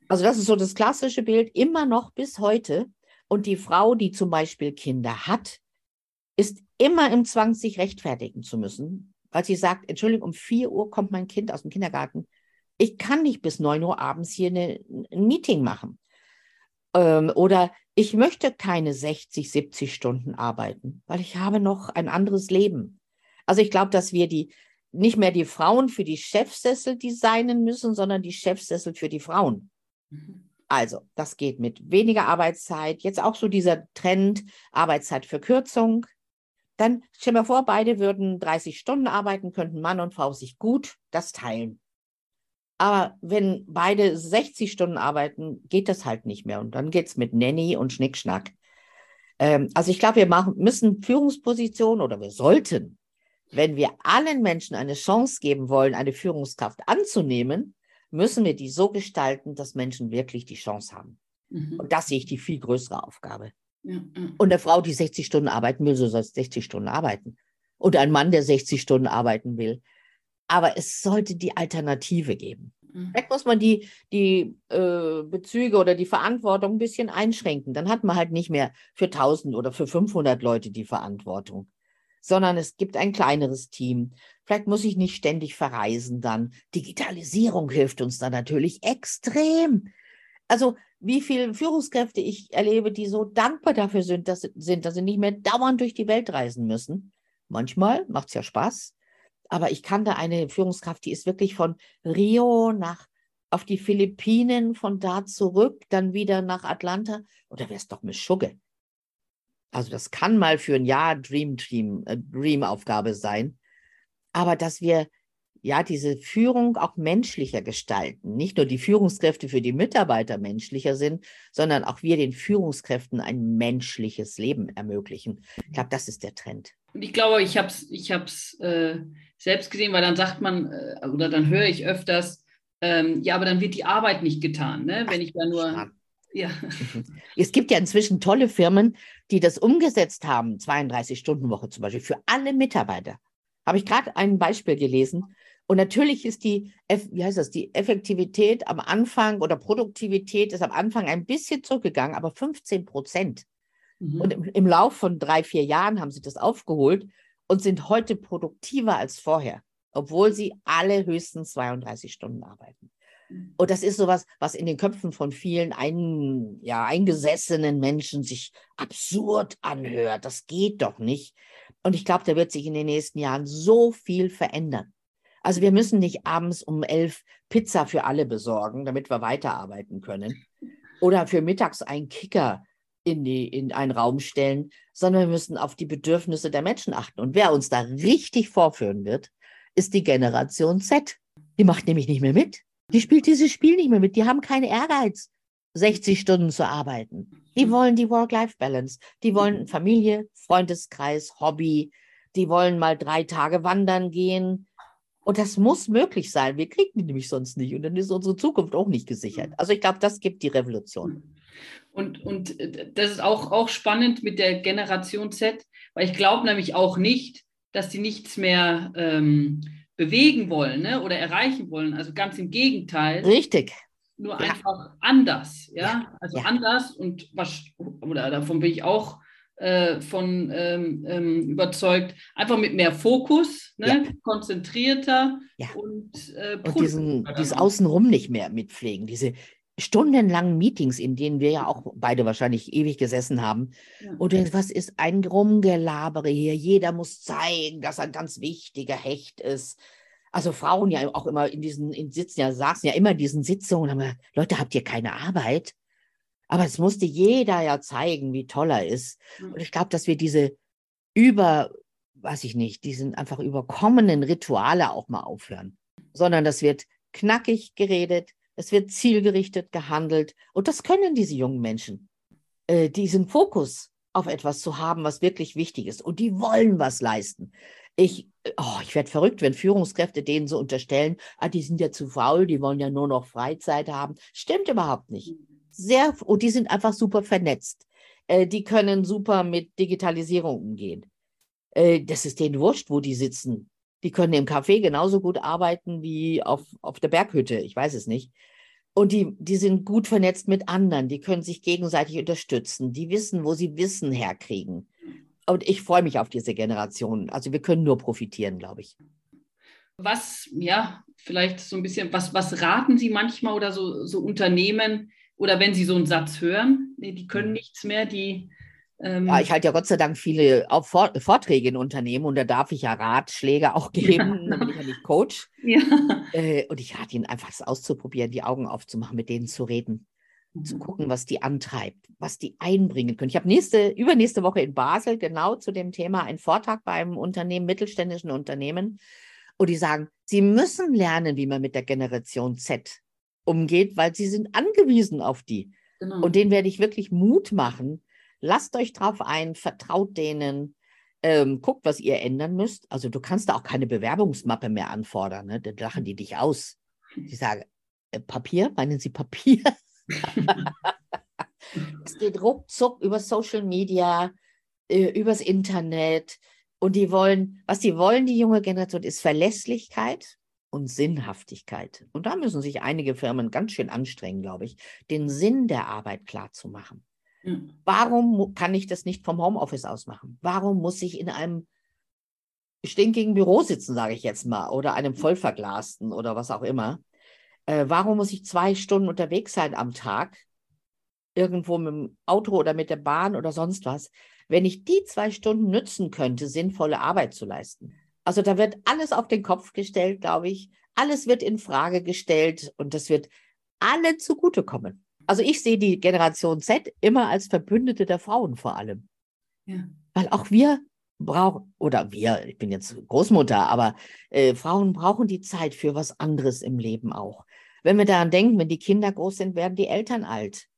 C: Also das ist so das klassische Bild, immer noch bis heute. Und die Frau, die zum Beispiel Kinder hat, ist immer im Zwang, sich rechtfertigen zu müssen, weil sie sagt, Entschuldigung, um 4 Uhr kommt mein Kind aus dem Kindergarten. Ich kann nicht bis 9 Uhr abends hier eine, ein Meeting machen. Ähm, oder ich möchte keine 60, 70 Stunden arbeiten, weil ich habe noch ein anderes Leben. Also ich glaube, dass wir die nicht mehr die Frauen für die Chefsessel designen müssen, sondern die Chefsessel für die Frauen. Mhm. Also, das geht mit weniger Arbeitszeit. Jetzt auch so dieser Trend Arbeitszeitverkürzung. Dann stell mir vor, beide würden 30 Stunden arbeiten, könnten Mann und Frau sich gut das teilen. Aber wenn beide 60 Stunden arbeiten, geht das halt nicht mehr. Und dann geht es mit Nanny und Schnickschnack. Ähm, also ich glaube, wir machen, müssen Führungspositionen oder wir sollten, wenn wir allen Menschen eine Chance geben wollen, eine Führungskraft anzunehmen, müssen wir die so gestalten, dass Menschen wirklich die Chance haben. Mhm. Und das sehe ich die viel größere Aufgabe. Und eine Frau, die 60 Stunden arbeiten will, so soll 60 Stunden arbeiten. Und ein Mann, der 60 Stunden arbeiten will. Aber es sollte die Alternative geben. Mhm. Vielleicht muss man die, die äh, Bezüge oder die Verantwortung ein bisschen einschränken. Dann hat man halt nicht mehr für 1000 oder für 500 Leute die Verantwortung, sondern es gibt ein kleineres Team. Vielleicht muss ich nicht ständig verreisen dann. Digitalisierung hilft uns da natürlich extrem. Also wie viele Führungskräfte ich erlebe, die so dankbar dafür sind, dass, sind, dass sie nicht mehr dauernd durch die Welt reisen müssen. Manchmal macht es ja Spaß, aber ich kannte eine Führungskraft, die ist wirklich von Rio nach auf die Philippinen, von da zurück, dann wieder nach Atlanta. Oder wäre es doch mit Schugge? Also das kann mal für ein Jahr Dream Team, äh, Dream-Aufgabe sein. Aber dass wir ja diese Führung auch menschlicher gestalten. Nicht nur die Führungskräfte für die Mitarbeiter menschlicher sind, sondern auch wir den Führungskräften ein menschliches Leben ermöglichen. Ich glaube, das ist der Trend.
B: Und ich glaube, ich habe es ich hab's, äh, selbst gesehen, weil dann sagt man, äh, oder dann höre ich öfters, ähm, ja, aber dann wird die Arbeit nicht getan, ne? wenn ich da nur.
C: Ja. Mhm. Es gibt ja inzwischen tolle Firmen, die das umgesetzt haben, 32-Stunden-Woche zum Beispiel, für alle Mitarbeiter. Habe ich gerade ein Beispiel gelesen. Und natürlich ist die, wie heißt das, die Effektivität am Anfang oder Produktivität ist am Anfang ein bisschen zurückgegangen, aber 15 Prozent. Mhm. Und im, im Lauf von drei, vier Jahren haben sie das aufgeholt und sind heute produktiver als vorher, obwohl sie alle höchstens 32 Stunden arbeiten. Mhm. Und das ist sowas, was in den Köpfen von vielen ein, ja, eingesessenen Menschen sich absurd anhört. Das geht doch nicht. Und ich glaube, da wird sich in den nächsten Jahren so viel verändern. Also wir müssen nicht abends um elf Pizza für alle besorgen, damit wir weiterarbeiten können. Oder für mittags einen Kicker in, die, in einen Raum stellen, sondern wir müssen auf die Bedürfnisse der Menschen achten. Und wer uns da richtig vorführen wird, ist die Generation Z. Die macht nämlich nicht mehr mit. Die spielt dieses Spiel nicht mehr mit. Die haben keinen Ehrgeiz, 60 Stunden zu arbeiten. Die wollen die Work-Life-Balance. Die wollen Familie, Freundeskreis, Hobby. Die wollen mal drei Tage wandern gehen. Und das muss möglich sein. Wir kriegen die nämlich sonst nicht. Und dann ist unsere Zukunft auch nicht gesichert. Also ich glaube, das gibt die Revolution.
B: Und, und äh, das ist auch, auch spannend mit der Generation Z, weil ich glaube nämlich auch nicht, dass die nichts mehr ähm, bewegen wollen ne? oder erreichen wollen. Also ganz im Gegenteil.
C: Richtig.
B: Nur ja. einfach anders. Ja, ja. also ja. anders und was, oder davon bin ich auch äh, von ähm, ähm, überzeugt. Einfach mit mehr Fokus, ne? ja. konzentrierter
C: ja. und, äh, und diesen, dieses Außenrum nicht mehr mitpflegen. Diese stundenlangen Meetings, in denen wir ja auch beide wahrscheinlich ewig gesessen haben. Ja. Und was ist ein Rumgelabere hier? Jeder muss zeigen, dass er ein ganz wichtiger Hecht ist. Also Frauen ja auch immer in diesen in Sitzen, ja saßen ja immer in diesen Sitzungen, haben gesagt, Leute, habt ihr keine Arbeit? Aber es musste jeder ja zeigen, wie toll er ist. Und ich glaube, dass wir diese über, weiß ich nicht, diesen einfach überkommenen Rituale auch mal aufhören. Sondern das wird knackig geredet, es wird zielgerichtet gehandelt. Und das können diese jungen Menschen. Äh, diesen Fokus auf etwas zu haben, was wirklich wichtig ist. Und die wollen was leisten. Ich, oh, ich werde verrückt, wenn Führungskräfte denen so unterstellen, ah, die sind ja zu faul, die wollen ja nur noch Freizeit haben. Stimmt überhaupt nicht sehr, und die sind einfach super vernetzt. Äh, die können super mit Digitalisierung umgehen. Äh, das ist denen wurscht, wo die sitzen. Die können im Café genauso gut arbeiten wie auf, auf der Berghütte. Ich weiß es nicht. Und die, die sind gut vernetzt mit anderen. Die können sich gegenseitig unterstützen. Die wissen, wo sie Wissen herkriegen. Und ich freue mich auf diese Generation. Also wir können nur profitieren, glaube ich.
B: Was, ja, vielleicht so ein bisschen, was, was raten Sie manchmal oder so, so Unternehmen, oder wenn sie so einen Satz hören, nee, die können mhm. nichts mehr, die.
C: Ähm ja, ich halte ja Gott sei Dank viele Vorträge in Unternehmen und da darf ich ja Ratschläge auch geben, ja. da bin ich ja nicht Coach. Ja. Äh, und ich rate ihnen einfach, es auszuprobieren, die Augen aufzumachen, mit denen zu reden, mhm. zu gucken, was die antreibt, was die einbringen können. Ich habe nächste, übernächste Woche in Basel genau zu dem Thema einen Vortrag beim Unternehmen, mittelständischen Unternehmen. Und die sagen, sie müssen lernen, wie man mit der Generation Z umgeht, weil sie sind angewiesen auf die. Genau. Und denen werde ich wirklich Mut machen. Lasst euch drauf ein, vertraut denen, ähm, guckt, was ihr ändern müsst. Also du kannst da auch keine Bewerbungsmappe mehr anfordern. Ne? Dann lachen die dich aus. Die sagen, äh, Papier? Meinen Sie Papier? es geht ruckzuck über Social Media, äh, übers Internet. Und die wollen, was die wollen, die junge Generation, ist Verlässlichkeit und Sinnhaftigkeit. Und da müssen sich einige Firmen ganz schön anstrengen, glaube ich, den Sinn der Arbeit klar zu machen. Mhm. Warum kann ich das nicht vom Homeoffice aus machen? Warum muss ich in einem stinkigen Büro sitzen, sage ich jetzt mal, oder einem vollverglasten oder was auch immer? Äh, warum muss ich zwei Stunden unterwegs sein am Tag, irgendwo mit dem Auto oder mit der Bahn oder sonst was, wenn ich die zwei Stunden nützen könnte, sinnvolle Arbeit zu leisten? Also da wird alles auf den Kopf gestellt, glaube ich. Alles wird in Frage gestellt und das wird alle zugutekommen. Also ich sehe die Generation Z immer als Verbündete der Frauen vor allem. Ja. Weil auch wir brauchen, oder wir, ich bin jetzt Großmutter, aber äh, Frauen brauchen die Zeit für was anderes im Leben auch. Wenn wir daran denken, wenn die Kinder groß sind, werden die Eltern alt.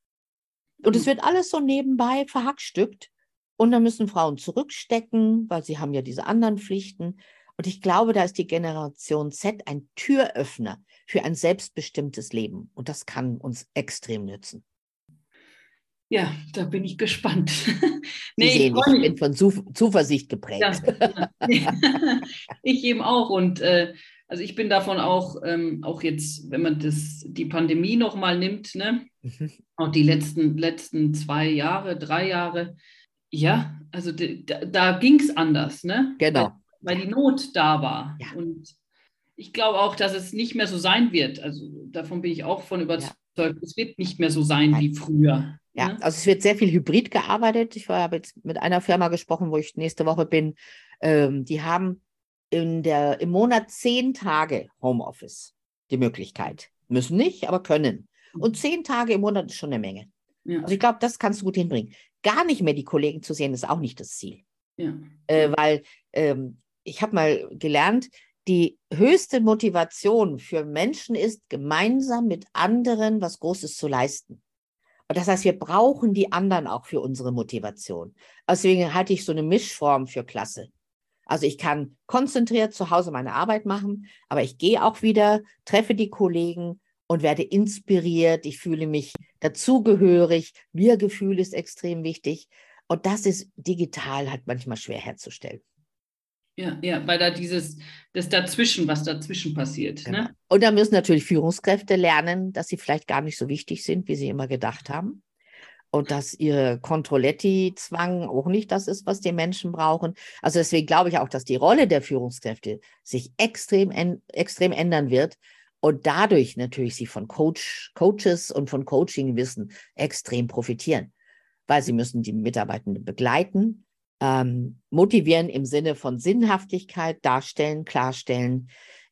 C: Und es mhm. wird alles so nebenbei verhackstückt. Und dann müssen Frauen zurückstecken, weil sie haben ja diese anderen Pflichten. Und ich glaube, da ist die Generation Z ein Türöffner für ein selbstbestimmtes Leben. Und das kann uns extrem nützen.
B: Ja, da bin ich gespannt.
C: nee, Sie sehen, ich, ich bin von Zuversicht geprägt. Ja,
B: ich eben auch. Und äh, also ich bin davon auch, ähm, auch jetzt, wenn man das, die Pandemie nochmal nimmt, ne? Mhm. auch die letzten, letzten zwei Jahre, drei Jahre, ja, also da, da ging es anders, ne?
C: Genau.
B: Weil, die Not da war.
C: Ja.
B: Und ich glaube auch, dass es nicht mehr so sein wird. Also davon bin ich auch von überzeugt. Ja. Es wird nicht mehr so sein Nein. wie früher.
C: Ja, ne? also es wird sehr viel hybrid gearbeitet. Ich habe jetzt mit einer Firma gesprochen, wo ich nächste Woche bin. Ähm, die haben in der, im Monat zehn Tage Homeoffice die Möglichkeit. Müssen nicht, aber können. Und mhm. zehn Tage im Monat ist schon eine Menge. Ja. Also ich glaube, das kannst du gut hinbringen. Gar nicht mehr die Kollegen zu sehen, ist auch nicht das Ziel.
B: Ja.
C: Äh, weil ähm, ich habe mal gelernt, die höchste Motivation für Menschen ist, gemeinsam mit anderen was Großes zu leisten. Und das heißt, wir brauchen die anderen auch für unsere Motivation. Deswegen halte ich so eine Mischform für klasse. Also ich kann konzentriert zu Hause meine Arbeit machen, aber ich gehe auch wieder, treffe die Kollegen und werde inspiriert. Ich fühle mich dazugehörig. Wir-Gefühl ist extrem wichtig. Und das ist digital halt manchmal schwer herzustellen.
B: Ja, ja, weil da dieses, das dazwischen, was dazwischen passiert. Genau. Ne?
C: Und da müssen natürlich Führungskräfte lernen, dass sie vielleicht gar nicht so wichtig sind, wie sie immer gedacht haben und dass ihr Controletti-Zwang auch nicht das ist, was die Menschen brauchen. Also deswegen glaube ich auch, dass die Rolle der Führungskräfte sich extrem, extrem ändern wird und dadurch natürlich sie von Coach, Coaches und von Coaching-Wissen extrem profitieren, weil sie müssen die Mitarbeitenden begleiten, ähm, motivieren im Sinne von Sinnhaftigkeit darstellen, klarstellen,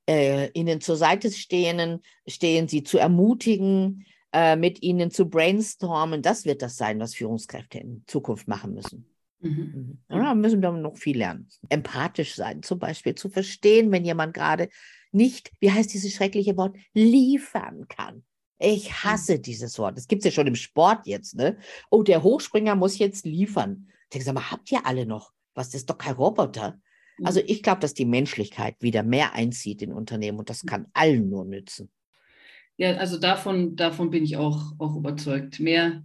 C: äh, ihnen zur Seite stehen, stehen, sie zu ermutigen, äh, mit ihnen zu brainstormen. Das wird das sein, was Führungskräfte in Zukunft machen müssen. Mhm. mhm. Ja, müssen wir noch viel lernen. Empathisch sein, zum Beispiel zu verstehen, wenn jemand gerade nicht, wie heißt dieses schreckliche Wort, liefern kann. Ich mhm. hasse dieses Wort. Das gibt es ja schon im Sport jetzt, ne? Oh, der Hochspringer muss jetzt liefern. Ich sag mal, habt ihr alle noch? Was, das ist doch kein Roboter. Also mhm. ich glaube, dass die Menschlichkeit wieder mehr einzieht in Unternehmen und das kann allen nur nützen.
B: Ja, also davon, davon bin ich auch, auch überzeugt. Mehr,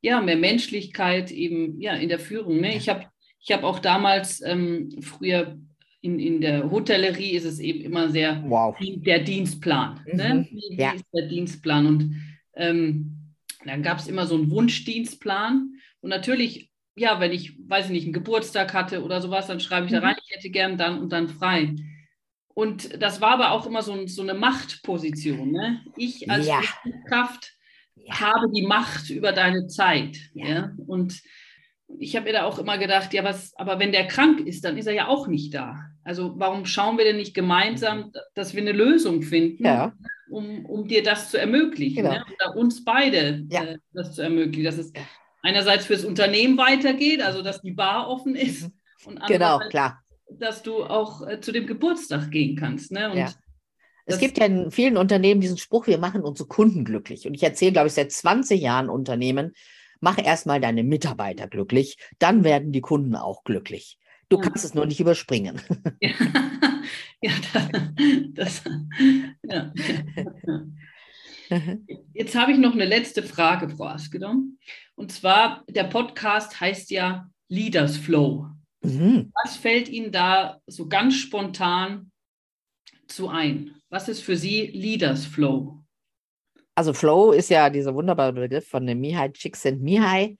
B: ja, mehr Menschlichkeit eben ja, in der Führung. Ne? Ich habe ich hab auch damals ähm, früher in, in der Hotellerie ist es eben immer sehr
C: wow.
B: der Dienstplan. Ne? Mhm. Ne? Wie, ja. ist der Dienstplan? Und ähm, dann gab es immer so einen Wunschdienstplan. Und natürlich, ja, wenn ich, weiß ich nicht, einen Geburtstag hatte oder sowas, dann schreibe ich mhm. da rein, ich hätte gern dann und dann frei. Und das war aber auch immer so, so eine Machtposition. Ne? Ich als ja. Kraft ja. habe die Macht über deine Zeit. Ja. ja? Und ich habe mir da auch immer gedacht, ja, was, aber wenn der krank ist, dann ist er ja auch nicht da. Also warum schauen wir denn nicht gemeinsam, mhm. dass wir eine Lösung finden,
C: ja.
B: um, um dir das zu ermöglichen, genau. ne? oder uns beide ja. äh, das zu ermöglichen, dass es einerseits fürs Unternehmen weitergeht, also dass die Bar offen ist, mhm.
C: und genau, klar
B: dass du auch äh, zu dem Geburtstag gehen kannst. Ne? Und
C: ja. Es gibt ja in vielen Unternehmen diesen Spruch, wir machen unsere Kunden glücklich. Und ich erzähle, glaube ich, seit 20 Jahren Unternehmen, mach erstmal deine Mitarbeiter glücklich, dann werden die Kunden auch glücklich. Du ja. kannst es nur nicht überspringen. Ja, ja, das,
B: ja. Jetzt habe ich noch eine letzte Frage, Frau Askedom. Und zwar, der Podcast heißt ja Leaders Flow. Mhm. Was fällt Ihnen da so ganz spontan zu ein? Was ist für Sie Leaders Flow?
C: Also Flow ist ja dieser wunderbare Begriff von dem Mihai Csikszentmihalyi.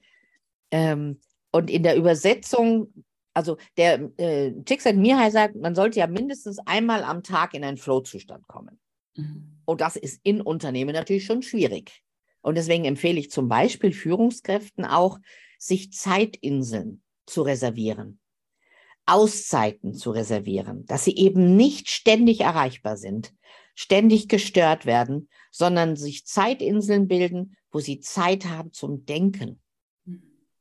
C: Ähm, und in der Übersetzung, also der äh, Csikszentmihalyi sagt, man sollte ja mindestens einmal am Tag in einen Flow-Zustand kommen. Mhm. Und das ist in Unternehmen natürlich schon schwierig. Und deswegen empfehle ich zum Beispiel Führungskräften auch, sich Zeitinseln zu reservieren. Auszeiten zu reservieren, dass sie eben nicht ständig erreichbar sind, ständig gestört werden, sondern sich Zeitinseln bilden, wo sie Zeit haben zum Denken,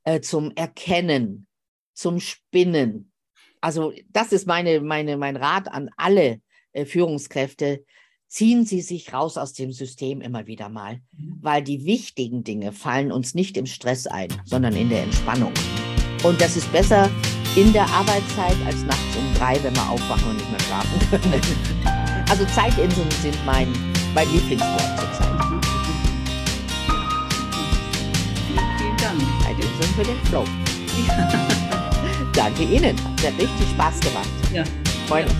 C: äh, zum Erkennen, zum Spinnen. Also das ist meine, meine, mein Rat an alle äh, Führungskräfte. Ziehen Sie sich raus aus dem System immer wieder mal, weil die wichtigen Dinge fallen uns nicht im Stress ein, sondern in der Entspannung. Und das ist besser in der Arbeitszeit als nachts um drei, wenn wir aufwachen und nicht mehr schlafen können. Also Zeitinseln sind mein, mein Lieblingswort zurzeit.
B: Vielen, vielen Dank.
C: Zeitinseln für den Flow. Danke Ihnen. Hat richtig Spaß gemacht.
B: Ja.
C: Freue mich.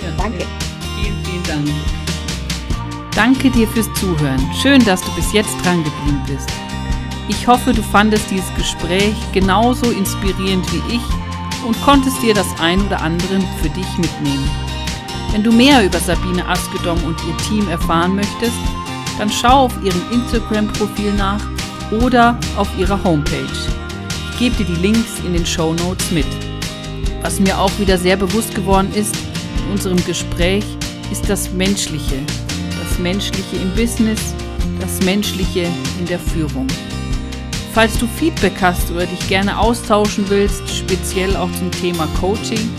B: ja.
C: Danke.
B: Vielen, vielen Dank. Danke dir fürs Zuhören. Schön, dass du bis jetzt dran geblieben bist. Ich hoffe, du fandest dieses Gespräch genauso inspirierend wie ich und konntest dir das ein oder andere für dich mitnehmen. Wenn du mehr über Sabine Askedom und ihr Team erfahren möchtest, dann schau auf ihrem Instagram-Profil nach oder auf ihrer Homepage. Ich gebe dir die Links in den Show Notes mit. Was mir auch wieder sehr bewusst geworden ist in unserem Gespräch, ist das Menschliche. Menschliche im Business, das Menschliche in der Führung. Falls du Feedback hast oder dich gerne austauschen willst, speziell auch zum Thema Coaching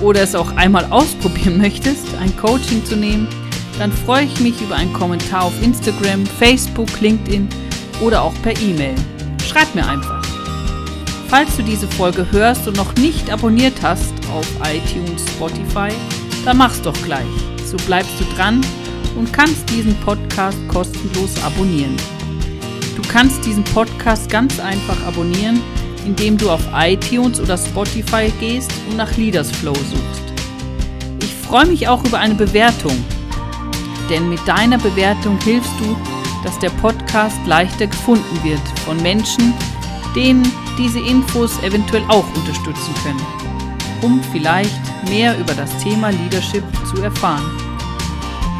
B: oder es auch einmal ausprobieren möchtest, ein Coaching zu nehmen, dann freue ich mich über einen Kommentar auf Instagram, Facebook, LinkedIn oder auch per E-Mail. Schreib mir einfach. Falls du diese Folge hörst und noch nicht abonniert hast auf iTunes, Spotify, dann mach's doch gleich. So bleibst du dran und kannst diesen Podcast kostenlos abonnieren. Du kannst diesen Podcast ganz einfach abonnieren, indem du auf iTunes oder Spotify gehst und nach Leaders Flow suchst. Ich freue mich auch über eine Bewertung, denn mit deiner Bewertung hilfst du, dass der Podcast leichter gefunden wird von Menschen, denen diese Infos eventuell auch unterstützen können, um vielleicht mehr über das Thema Leadership zu erfahren.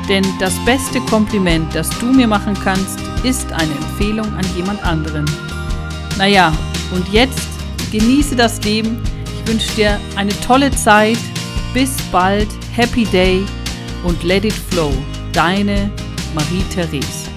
B: Denn das beste Kompliment, das du mir machen kannst, ist eine Empfehlung an jemand anderen. Naja, und jetzt genieße das Leben. Ich wünsche dir eine tolle Zeit. Bis bald. Happy Day und let it flow. Deine Marie-Therese.